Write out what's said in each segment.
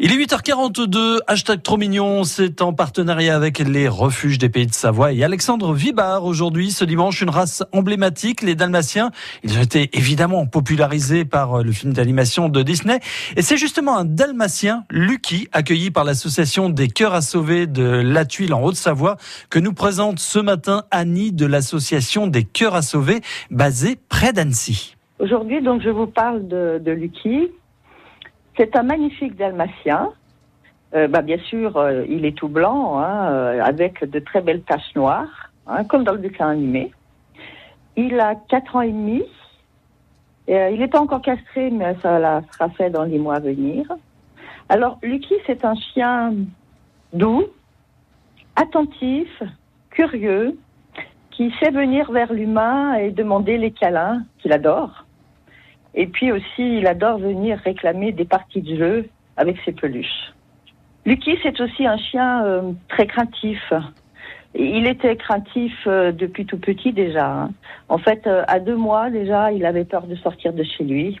Il est 8h42, hashtag trop mignon, c'est en partenariat avec les refuges des pays de Savoie et Alexandre Vibard aujourd'hui, ce dimanche, une race emblématique, les Dalmatiens. Ils ont été évidemment popularisés par le film d'animation de Disney et c'est justement un Dalmatien, Lucky, accueilli par l'association des Cœurs à Sauver de La Tuile en Haute-Savoie, que nous présente ce matin Annie de l'association des Cœurs à Sauver, basée près d'Annecy. Aujourd'hui, donc, je vous parle de, de Lucky, c'est un magnifique dalmatien. Euh, bah, bien sûr, euh, il est tout blanc, hein, euh, avec de très belles taches noires, hein, comme dans le dessin animé. Il a 4 ans et demi. il est encore castré, mais ça sera fait dans les mois à venir. Alors, Lucky, c'est un chien doux, attentif, curieux, qui sait venir vers l'humain et demander les câlins qu'il adore. Et puis aussi, il adore venir réclamer des parties de jeu avec ses peluches. Lucky, c'est aussi un chien euh, très craintif. Il était craintif euh, depuis tout petit déjà. Hein. En fait, euh, à deux mois déjà, il avait peur de sortir de chez lui.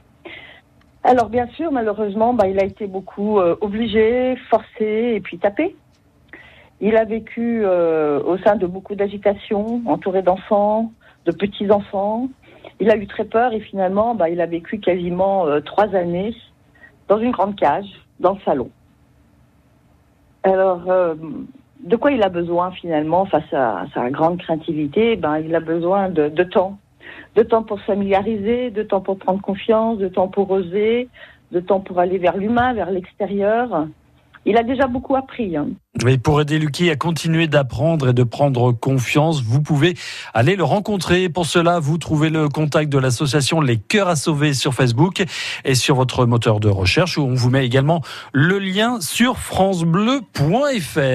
Alors bien sûr, malheureusement, bah, il a été beaucoup obligé, forcé et puis tapé. Il a vécu au sein de beaucoup d'agitation, entouré d'enfants, de petits-enfants. Il a eu très peur et finalement, bah, il a vécu quasiment euh, trois années dans une grande cage, dans le salon. Alors, euh, de quoi il a besoin finalement face à, sa grande craintivité ben, Il a besoin de, de temps. De temps pour se familiariser, de temps pour prendre confiance, de temps pour oser, de temps pour aller vers l'humain, vers l'extérieur il a déjà beaucoup appris. Hein. pour aider Lucky à continuer d'apprendre et de prendre confiance, vous pouvez aller le rencontrer. Pour cela, vous trouvez le contact de l'association Les Cœurs à Sauver sur Facebook et sur votre moteur de recherche où on vous met également le lien sur francebleu.fr.